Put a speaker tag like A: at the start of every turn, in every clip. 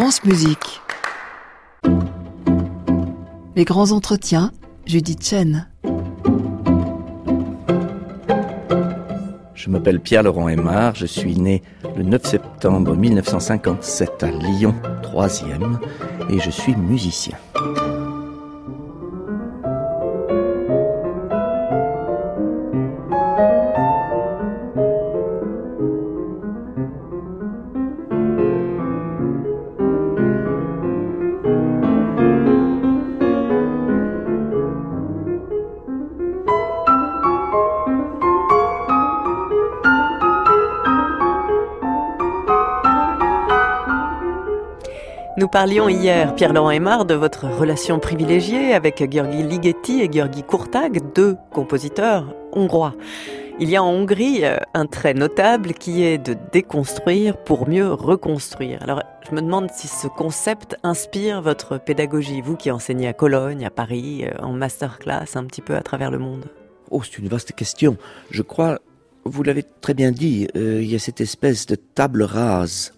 A: France Musique. Les grands entretiens, Judith Chen.
B: Je m'appelle Pierre-Laurent Aymar, je suis né le 9 septembre 1957 à Lyon, 3e, et je suis musicien.
C: Nous parlions hier, Pierre-Laurent Aymar, de votre relation privilégiée avec Georgi Ligeti et Georgi Kurtag, deux compositeurs hongrois. Il y a en Hongrie euh, un trait notable qui est de déconstruire pour mieux reconstruire. Alors, je me demande si ce concept inspire votre pédagogie, vous qui enseignez à Cologne, à Paris, euh, en masterclass un petit peu à travers le monde.
B: Oh, c'est une vaste question. Je crois, vous l'avez très bien dit, euh, il y a cette espèce de table rase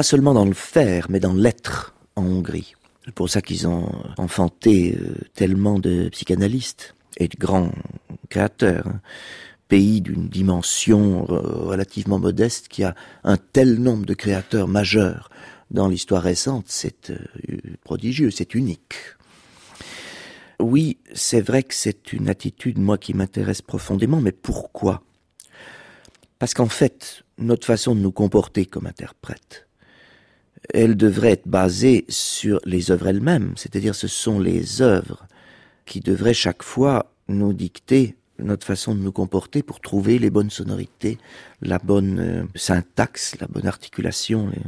B: pas seulement dans le faire, mais dans l'être en Hongrie. C'est pour ça qu'ils ont enfanté euh, tellement de psychanalystes et de grands créateurs. Hein. Pays d'une dimension relativement modeste qui a un tel nombre de créateurs majeurs dans l'histoire récente, c'est euh, prodigieux, c'est unique. Oui, c'est vrai que c'est une attitude, moi, qui m'intéresse profondément, mais pourquoi? Parce qu'en fait, notre façon de nous comporter comme interprète, elle devrait être basée sur les œuvres elles-mêmes, c'est-à-dire ce sont les œuvres qui devraient chaque fois nous dicter notre façon de nous comporter pour trouver les bonnes sonorités, la bonne euh, syntaxe, la bonne articulation, les,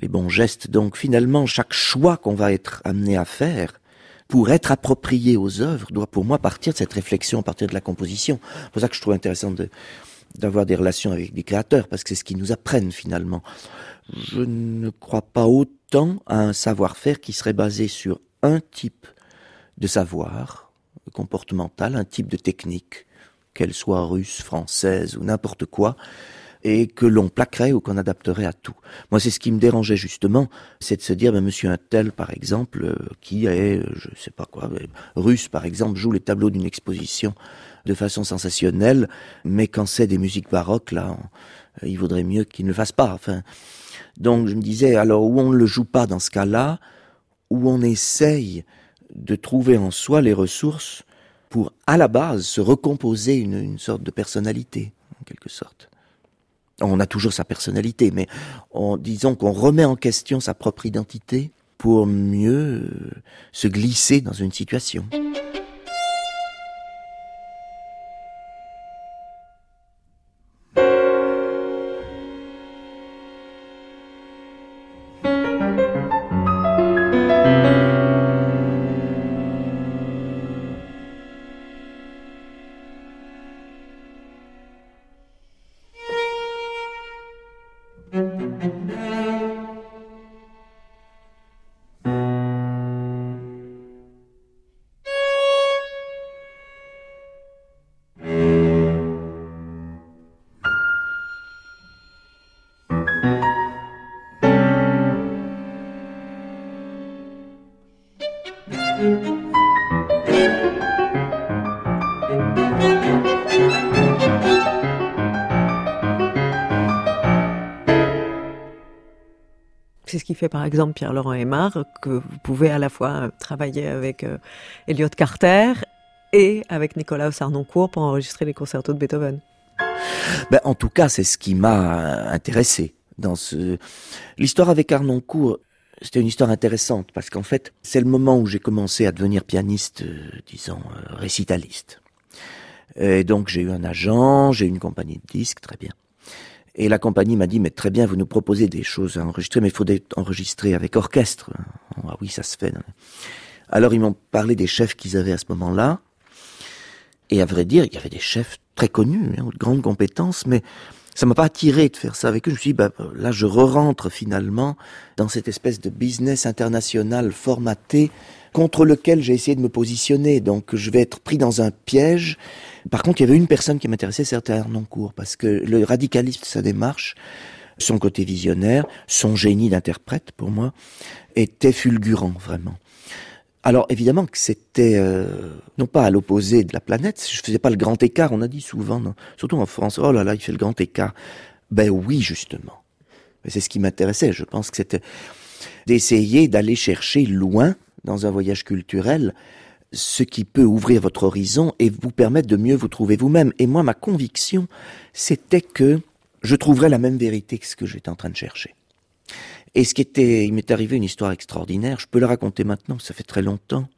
B: les bons gestes. Donc finalement, chaque choix qu'on va être amené à faire pour être approprié aux œuvres doit pour moi partir de cette réflexion, partir de la composition. C'est pour ça que je trouve intéressant de, d'avoir des relations avec des créateurs, parce que c'est ce qu'ils nous apprennent finalement. Je ne crois pas autant à un savoir-faire qui serait basé sur un type de savoir comportemental, un type de technique, qu'elle soit russe, française ou n'importe quoi, et que l'on plaquerait ou qu'on adapterait à tout. Moi, c'est ce qui me dérangeait justement, c'est de se dire, ben, monsieur un tel, par exemple, euh, qui est, je sais pas quoi, euh, russe, par exemple, joue les tableaux d'une exposition de façon sensationnelle, mais quand c'est des musiques baroques, là, il vaudrait mieux qu'il ne le fasse pas. Enfin, donc je me disais, alors où on ne le joue pas dans ce cas-là, où on essaye de trouver en soi les ressources pour, à la base, se recomposer une sorte de personnalité, en quelque sorte. On a toujours sa personnalité, mais en disons qu'on remet en question sa propre identité pour mieux euh, se glisser dans une situation.
C: Qui fait par exemple Pierre-Laurent Aymar, que vous pouvez à la fois travailler avec euh, Elliot Carter et avec Nicolas Sarnoncourt pour enregistrer les concertos de Beethoven.
B: Ben, en tout cas, c'est ce qui m'a intéressé dans. L'histoire avec Arnoncourt, c'était une histoire intéressante parce qu'en fait, c'est le moment où j'ai commencé à devenir pianiste, euh, disons, euh, récitaliste. Et donc j'ai eu un agent, j'ai eu une compagnie de disques, très bien. Et la compagnie m'a dit, mais très bien, vous nous proposez des choses à enregistrer, mais il faut enregistrer avec orchestre. Ah oui, ça se fait. Alors ils m'ont parlé des chefs qu'ils avaient à ce moment-là. Et à vrai dire, il y avait des chefs très connus, hein, de grandes compétences, mais ça m'a pas attiré de faire ça avec eux. Je me suis dit, bah, là, je re-rentre finalement dans cette espèce de business international formaté contre lequel j'ai essayé de me positionner. Donc, je vais être pris dans un piège. Par contre, il y avait une personne qui m'intéressait, c'était Arnoncourt, parce que le radicalisme sa démarche son côté visionnaire, son génie d'interprète pour moi, était fulgurant vraiment. Alors évidemment que c'était euh, non pas à l'opposé de la planète, je faisais pas le grand écart, on a dit souvent, surtout en France, oh là là, il fait le grand écart. Ben oui, justement. C'est ce qui m'intéressait, je pense que c'était d'essayer d'aller chercher loin dans un voyage culturel ce qui peut ouvrir votre horizon et vous permettre de mieux vous trouver vous-même. Et moi, ma conviction, c'était que je trouverais la même vérité que ce que j'étais en train de chercher. Et ce qui était, il m'est arrivé une histoire extraordinaire, je peux la raconter maintenant, ça fait très longtemps.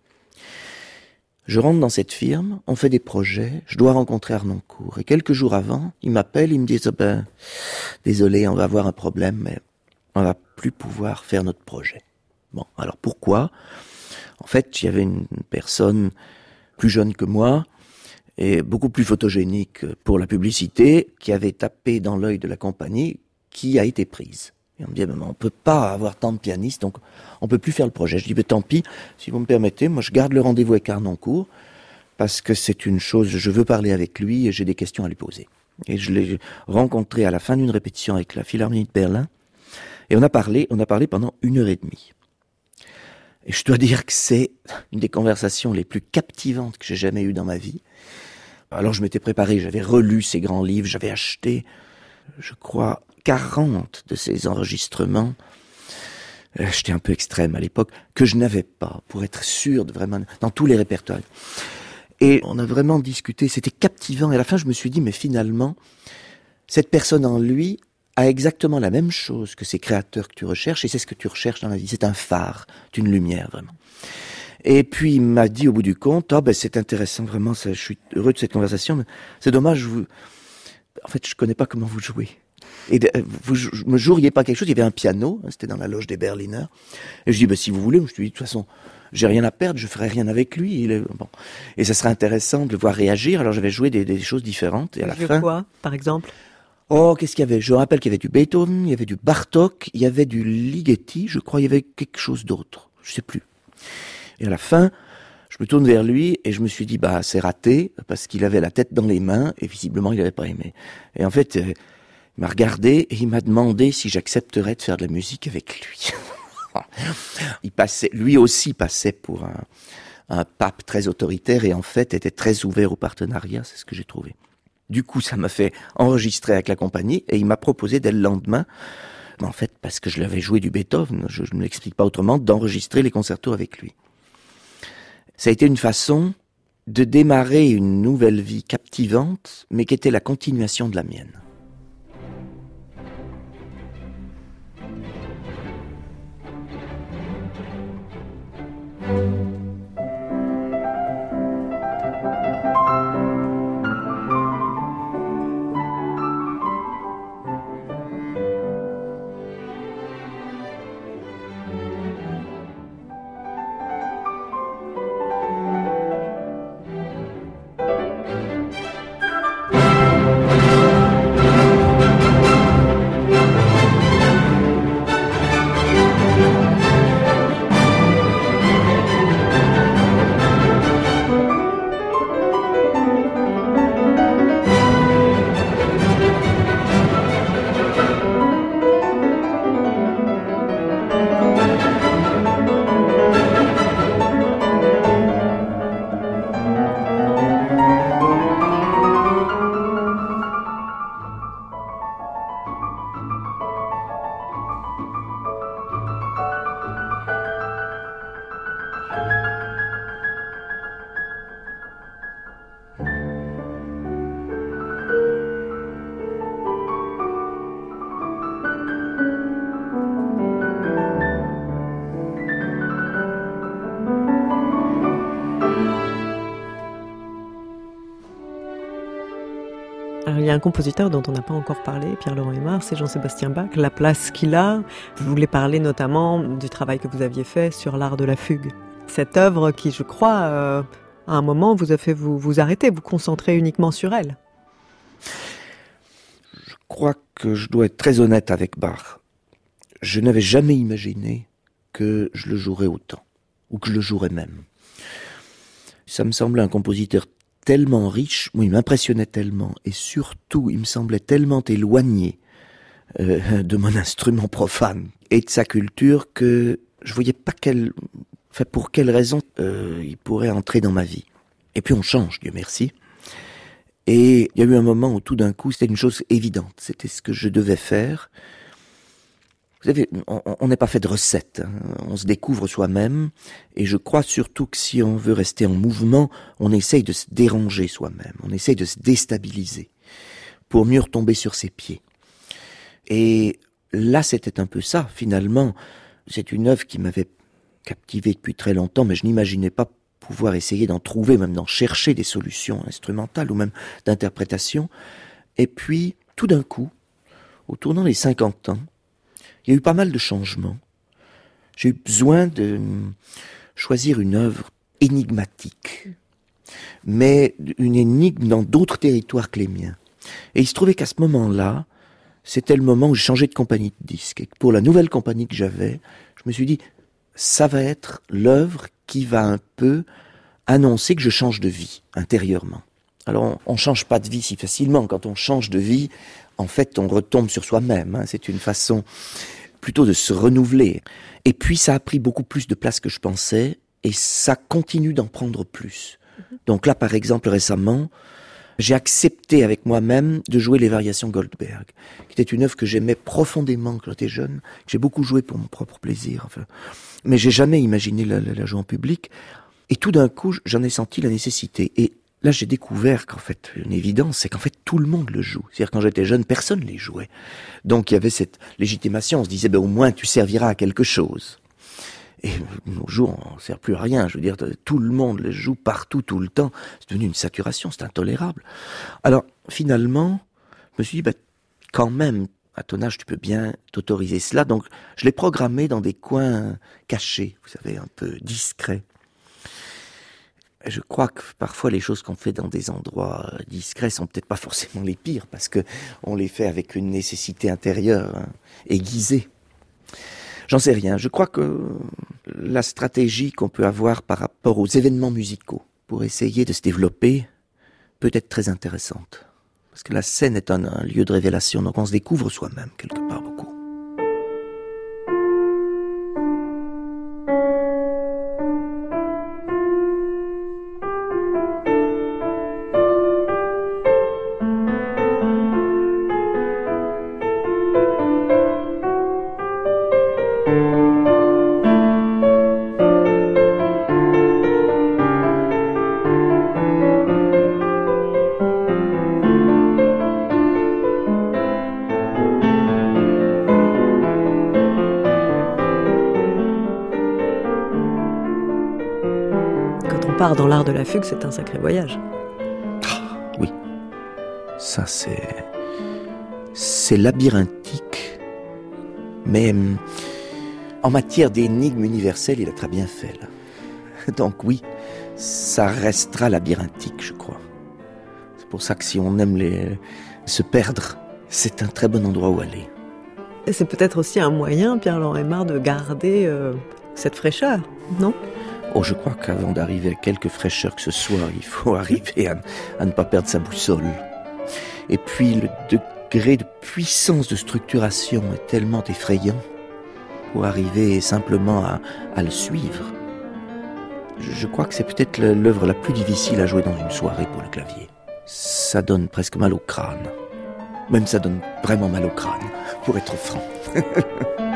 B: Je rentre dans cette firme, on fait des projets, je dois rencontrer Arnoncourt. Et quelques jours avant, il m'appelle, il me dit, oh ben, désolé, on va avoir un problème, mais on va plus pouvoir faire notre projet. Bon, alors pourquoi? En fait, il y avait une personne plus jeune que moi, et beaucoup plus photogénique pour la publicité, qui avait tapé dans l'œil de la compagnie, qui a été prise. Et on me dit, on on peut pas avoir tant de pianistes, donc on peut plus faire le projet. Je dis, mais tant pis, si vous me permettez, moi je garde le rendez-vous avec Arnoncourt, parce que c'est une chose, je veux parler avec lui et j'ai des questions à lui poser. Et je l'ai rencontré à la fin d'une répétition avec la Philharmonie de Berlin, et on a parlé, on a parlé pendant une heure et demie. Et je dois dire que c'est une des conversations les plus captivantes que j'ai jamais eues dans ma vie. Alors je m'étais préparé, j'avais relu ces grands livres, j'avais acheté, je crois, 40 de ces enregistrements. Euh, j'étais un peu extrême à l'époque, que je n'avais pas, pour être sûr de vraiment, dans tous les répertoires. Et on a vraiment discuté, c'était captivant. Et à la fin, je me suis dit, mais finalement, cette personne en lui a exactement la même chose que ces créateurs que tu recherches, et c'est ce que tu recherches dans la vie. C'est un phare, une lumière, vraiment. Et puis il m'a dit au bout du compte, ah ben c'est intéressant vraiment, je suis heureux de cette conversation, mais c'est dommage, vous, en fait je connais pas comment vous jouez. Et vous me joueriez pas quelque chose, il y avait un piano, hein, c'était dans la loge des Berliners. Et je dis, ben si vous voulez, je lui dis, de toute façon, j'ai rien à perdre, je ferai rien avec lui. Il est, bon. Et ça serait intéressant de le voir réagir. Alors j'avais joué des, des, choses différentes. Et à la fin.
C: quoi, par exemple?
B: Oh, qu'est-ce qu'il y avait? Je rappelle qu'il y avait du Beethoven, il y avait du Bartok, il y avait du Ligeti, je crois, il y avait quelque chose d'autre. Je sais plus. Et à la fin, je me tourne vers lui et je me suis dit, bah, c'est raté, parce qu'il avait la tête dans les mains et visiblement il n'avait pas aimé. Et en fait, euh, il m'a regardé et il m'a demandé si j'accepterais de faire de la musique avec lui. il passait, lui aussi passait pour un, un pape très autoritaire et en fait était très ouvert au partenariat, c'est ce que j'ai trouvé. Du coup, ça m'a fait enregistrer avec la compagnie et il m'a proposé dès le lendemain en fait, parce que je l'avais joué du Beethoven, je ne l'explique pas autrement, d'enregistrer les concertos avec lui ça a été une façon de démarrer une nouvelle vie captivante, mais qui était la continuation de la mienne.
C: Y a un compositeur dont on n'a pas encore parlé, Pierre-Laurent Aymar, c'est Jean-Sébastien Bach, la place qu'il a. Vous voulez parler notamment du travail que vous aviez fait sur l'art de la fugue. Cette œuvre qui, je crois, euh, à un moment vous a fait vous, vous arrêter, vous concentrer uniquement sur elle.
B: Je crois que je dois être très honnête avec Bach. Je n'avais jamais imaginé que je le jouerais autant, ou que je le jouerais même. Ça me semblait un compositeur tellement riche, il m'impressionnait tellement, et surtout, il me semblait tellement éloigné euh, de mon instrument profane et de sa culture que je voyais pas quelle, enfin pour quelle raison euh, il pourrait entrer dans ma vie. Et puis on change, Dieu merci. Et il y a eu un moment où tout d'un coup c'était une chose évidente, c'était ce que je devais faire. Vous savez, on n'est pas fait de recettes, hein. on se découvre soi-même, et je crois surtout que si on veut rester en mouvement, on essaye de se déranger soi-même, on essaye de se déstabiliser, pour mieux retomber sur ses pieds. Et là, c'était un peu ça, finalement. C'est une œuvre qui m'avait captivé depuis très longtemps, mais je n'imaginais pas pouvoir essayer d'en trouver, même d'en chercher des solutions instrumentales ou même d'interprétation. Et puis, tout d'un coup, au tournant des 50 ans, il y a eu pas mal de changements. J'ai eu besoin de choisir une œuvre énigmatique, mais une énigme dans d'autres territoires que les miens. Et il se trouvait qu'à ce moment-là, c'était le moment où j'ai changé de compagnie de disques. Et pour la nouvelle compagnie que j'avais, je me suis dit, ça va être l'œuvre qui va un peu annoncer que je change de vie intérieurement. Alors, on ne change pas de vie si facilement. Quand on change de vie, en fait, on retombe sur soi-même. Hein. C'est une façon plutôt de se renouveler. Et puis, ça a pris beaucoup plus de place que je pensais, et ça continue d'en prendre plus. Mhm. Donc là, par exemple, récemment, j'ai accepté avec moi-même de jouer les variations Goldberg, qui était une œuvre que j'aimais profondément quand j'étais jeune, que j'ai beaucoup joué pour mon propre plaisir. Enfin. Mais j'ai jamais imaginé la, la, jouer en public. Et tout d'un coup, j'en ai senti la nécessité. Et là, j'ai découvert qu'en fait, une évidence, c'est qu'en fait, tout le monde le joue. C'est-à-dire, quand j'étais jeune, personne les jouait. Donc, il y avait cette légitimation. On se disait, ben, au moins, tu serviras à quelque chose. Et nos jours, on ne sert plus à rien. Je veux dire, tout le monde les joue partout, tout le temps. C'est devenu une saturation, c'est intolérable. Alors, finalement, je me suis dit, ben, quand même, à ton âge, tu peux bien t'autoriser cela. Donc, je l'ai programmé dans des coins cachés, vous savez, un peu discrets. Je crois que parfois les choses qu'on fait dans des endroits discrets sont peut-être pas forcément les pires parce que on les fait avec une nécessité intérieure hein, aiguisée. J'en sais rien. Je crois que la stratégie qu'on peut avoir par rapport aux événements musicaux pour essayer de se développer peut être très intéressante. Parce que la scène est un, un lieu de révélation, donc on se découvre soi-même quelque part beaucoup.
C: L'art de la fugue, c'est un sacré voyage.
B: oui. Ça, c'est. C'est labyrinthique. Mais hum, en matière d'énigmes universelles, il a très bien fait, là. Donc, oui, ça restera labyrinthique, je crois. C'est pour ça que si on aime les... se perdre, c'est un très bon endroit où aller.
C: Et c'est peut-être aussi un moyen, Pierre-Laurent Aymar, de garder euh, cette fraîcheur, non?
B: Oh, je crois qu'avant d'arriver à quelque fraîcheur que ce soit, il faut arriver à, ne pas perdre sa boussole. Et puis le degré de puissance de structuration est tellement effrayant pour arriver simplement à, le suivre. Je, je crois que c'est peut-être l'œuvre la plus difficile à jouer dans une soirée pour le clavier. Ça donne presque mal au crâne. Même ça donne vraiment mal au crâne, pour être franc.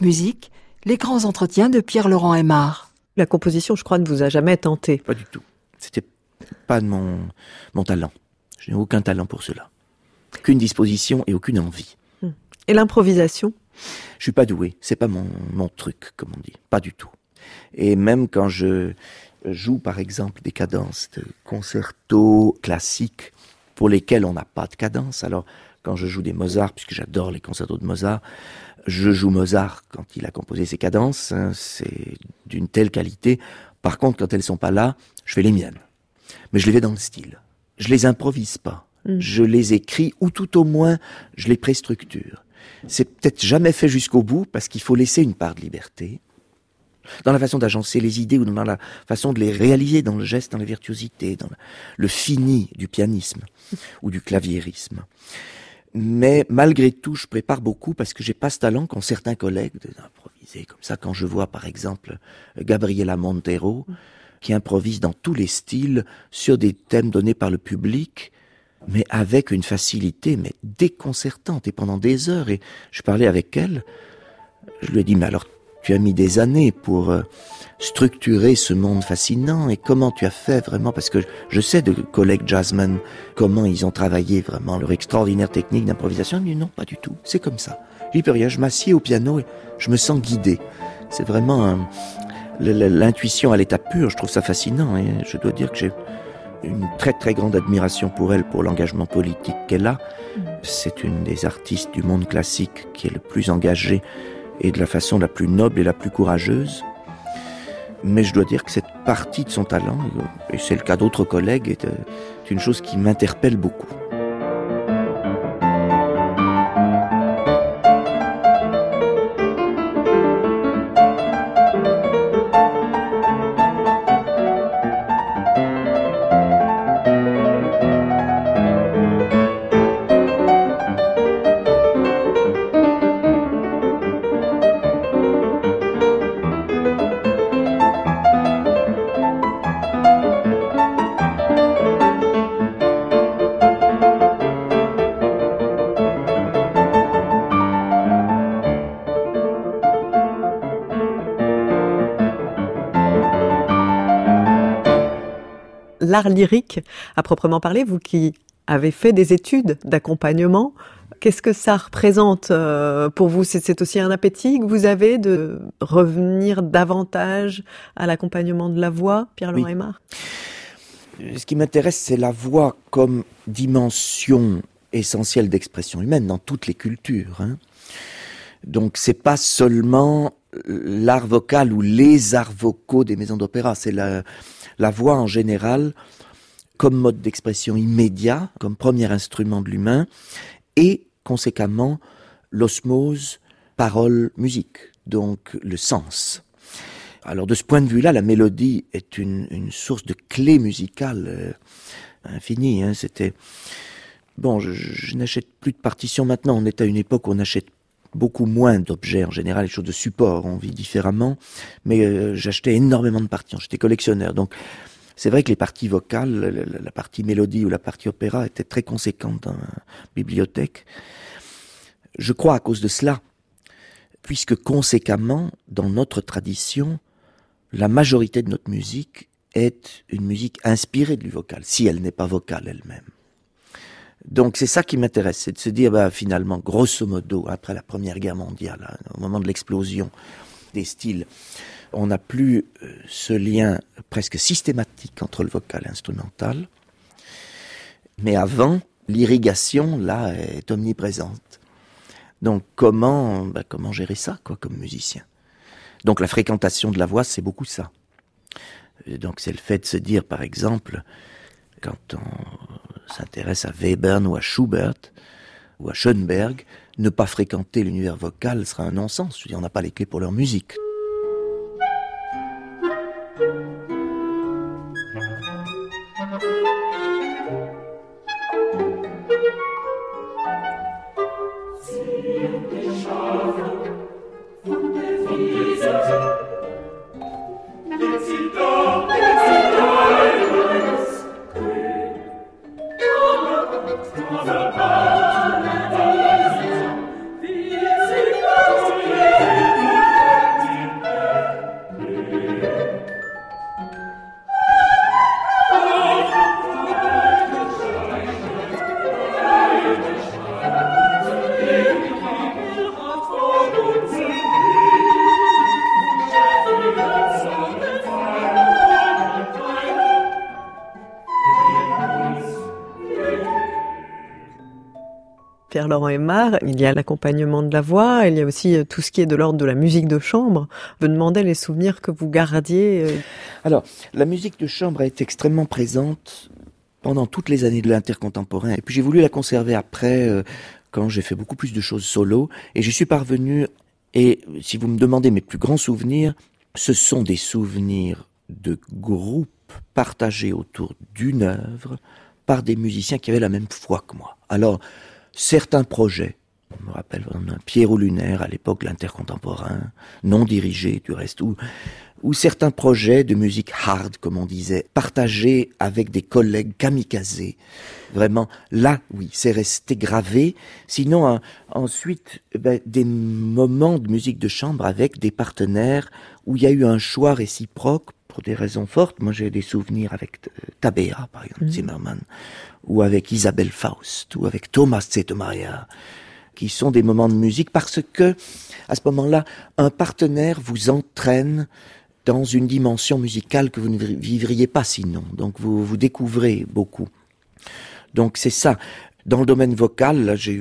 A: Musique, les grands entretiens de Pierre-Laurent Aymar.
C: La composition, je crois, ne vous a jamais tenté.
B: Pas du tout. C'était pas de mon, mon talent. Je n'ai aucun talent pour cela. Aucune disposition et aucune envie.
C: Et l'improvisation?
B: Je suis pas doué. C'est pas mon, mon truc, comme on dit. Pas du tout. Et même quand je joue, par exemple, des cadences de concertos classiques pour lesquels on n'a pas de cadence, alors quand je joue des Mozart, puisque j'adore les concertos de Mozart, je joue Mozart quand il a composé ses cadences, hein, c'est d'une telle qualité. Par contre, quand elles sont pas là, je fais les miennes. Mais je les fais dans le style. Je les improvise pas.
C: Mm.
B: Je les écris, ou tout au moins, je les préstructure. C'est peut-être jamais fait jusqu'au bout, parce qu'il faut laisser une part de liberté. Dans la façon d'agencer les idées, ou dans la façon de les réaliser, dans le geste, dans la virtuosité, dans le fini du pianisme, ou du claviérisme. Mais malgré tout, je prépare beaucoup parce que j'ai pas ce talent qu'ont certains collègues d'improviser comme ça. Quand je vois par exemple Gabriela Montero qui improvise dans tous les styles sur des thèmes donnés par le public, mais avec une facilité mais déconcertante et pendant des heures. Et je parlais avec elle, je lui ai dit mais alors tu as mis des années pour euh, structurer ce monde fascinant et comment tu as fait vraiment parce que je sais de collègues jazzmen comment ils ont travaillé vraiment leur extraordinaire technique d'improvisation mais non pas du tout c'est comme ça. J'y peux rien je m'assieds au piano et je me sens guidé. C'est vraiment un- l'intuition à l'état pur je trouve ça fascinant et je dois dire que j'ai une très très grande admiration pour elle pour l'engagement politique qu'elle a. C'est une des artistes du monde classique qui est le plus engagée et de la façon la plus noble et la plus courageuse. Mais je dois dire que cette partie de son talent, et c'est le cas d'autres collègues, est euh, une chose qui m'interpelle beaucoup.
C: L'art lyrique, à proprement parler, vous qui avez fait des études d'accompagnement, qu'est-ce que ça représente euh, pour vous? C'est c'est aussi un appétit que vous avez de revenir davantage à l'accompagnement de la voix, Pierre-Laurent
B: Oui.
C: Aymar?
B: Ce qui m'intéresse, c'est la voix comme dimension essentielle d'expression humaine dans toutes les cultures. hein. Donc c'est pas seulement l'art vocal ou les arts vocaux des maisons d'opéra, c'est la, voix en général comme mode d'expression immédiat, comme premier instrument de l'humain, et conséquemment l'osmose parole-musique, donc le sens. Alors de ce point de vue-là, la mélodie est une, une source de clé musicale euh, infinie. Hein. C'était bon, je, je n'achète plus de partitions maintenant. On est à une époque où on achète beaucoup moins d'objets en général, les choses de support, on vit différemment. Mais euh, j'achetais énormément de partitions. J'étais collectionneur, donc c'est vrai que les parties vocales, la, la- partie mélodie ou la partie opéra étaient très conséquentes dans la bibliothèque. Je crois à cause de cela, puisque conséquemment, dans notre tradition, la majorité de notre musique est une musique inspirée du vocal, si elle n'est pas vocale elle-même. Donc c'est ça qui m'intéresse, c'est de se dire, bah, finalement, grosso modo, après la Première Guerre mondiale, hein, au moment de l'explosion des styles, on n'a plus euh, ce lien presque systématique entre le vocal et l'instrumental. Mais avant, l'irrigation, là, est omniprésente. Donc comment, bah, comment gérer ça, quoi, comme musicien? Donc la fréquentation de la voix, c'est beaucoup ça. Donc c'est le fait de se dire, par exemple, quand on s'intéresse à Webern ou à Schubert ou à Schoenberg, ne pas fréquenter l'univers vocal sera un non-sens. On n'a pas les clés pour leur musique.
C: Il y a l'accompagnement de la voix, il y a aussi euh, tout ce qui est de l'ordre de la musique de chambre. Je me demandais les souvenirs que vous gardiez. Euh.
B: Alors, la musique de chambre a été extrêmement présente pendant toutes les années de l'intercontemporain. Et puis j'ai voulu la conserver après, euh, quand j'ai fait beaucoup plus de choses solo. Et je suis parvenu, et si vous me demandez mes plus grands souvenirs, ce sont des souvenirs de groupes partagés autour d'une œuvre par des musiciens qui avaient la même foi que moi. Alors, certains projets. On me rappelle un Pierrot Lunaire à l'époque l'intercontemporain, non dirigé du reste, ou, certains projets de musique hard, comme on disait, partagés avec des collègues kamikazés. Vraiment, là, oui, c'est resté gravé. Sinon, ensuite, eh ben, des moments de musique de chambre avec des partenaires où il y a eu un choix réciproque pour des raisons fortes. Moi, j'ai des souvenirs avec euh, Tabea, par exemple, mmh. Zimmerman, ou avec Isabelle Faust, ou avec Thomas Maria, qui sont des moments de musique parce que, à ce moment-là, un partenaire vous entraîne dans une dimension musicale que vous ne vivriez pas sinon. Donc, vous, vous découvrez beaucoup. Donc, c'est ça. Dans le domaine vocal, j'ai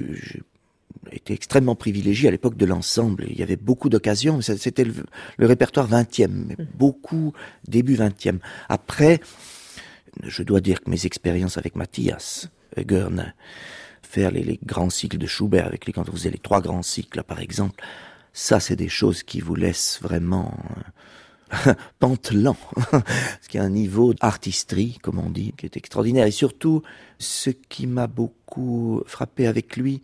B: été extrêmement privilégié à l'époque de l'ensemble. Il y avait beaucoup d'occasions. C'était le, répertoire 20e, mais mmh. beaucoup début 20e. Après, je dois dire que mes expériences avec Mathias Görner, faire les, grands cycles de Schubert avec les, quand on faisait les trois grands cycles, par exemple, ça, c'est des choses qui vous laissent vraiment euh, pantelant, ce qui a un niveau d'artisterie, comme on dit, qui est extraordinaire. Et surtout, ce qui m'a beaucoup frappé avec lui,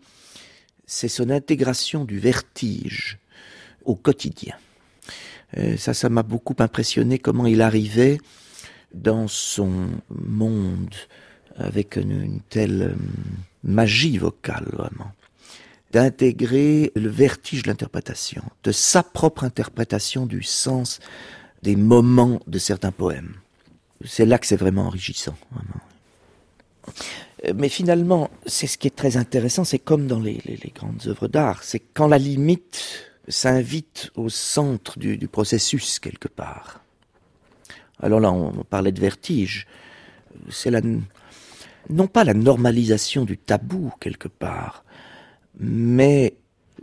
B: c'est son intégration du vertige au quotidien. Euh, ça, ça m'a beaucoup impressionné comment il arrivait dans son monde avec une, telle euh, magie vocale, vraiment, d'intégrer le vertige de l'interprétation, de sa propre interprétation du sens des moments de certains poèmes. C'est là que c'est vraiment enrichissant. Euh, mais finalement, c'est ce qui est très intéressant, c'est comme dans les, grandes œuvres d'art, c'est quand la limite s'invite au centre du processus quelque part. Alors là, on parlait de vertige. C'est la, non pas la normalisation du tabou quelque part, mais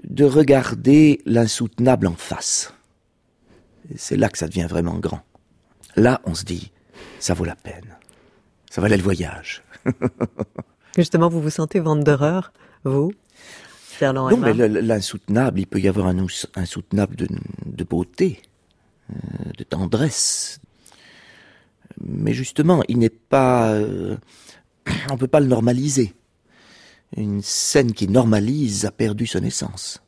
B: de regarder l'insoutenable en face. C'est là que ça devient vraiment grand. Là, on se dit, ça vaut la peine. Ça valait le voyage.
C: Justement, vous vous sentez Wanderer, vous
B: Non, mais l'insoutenable, il peut y avoir un insoutenable de, beauté, euh, de tendresse, mais justement, il n'est pas, euh, on peut pas le normaliser. Une scène qui normalise a perdu son essence.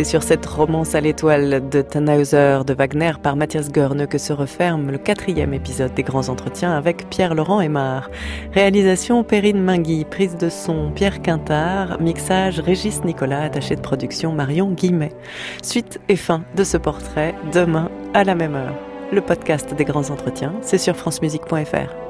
C: C'est sur cette romance à l'étoile de Tannhauser de Wagner par Mathias Görne que se referme le quatrième épisode des grands entretiens avec Pierre-Laurent Aymar. Réalisation Perrine Mingui, prise de son Pierre Quintard, mixage Régis Nicolas, attaché de production Marion Guimet. Suite et fin de ce portrait demain à la même heure. Le podcast des grands entretiens, c'est sur francemusique.fr.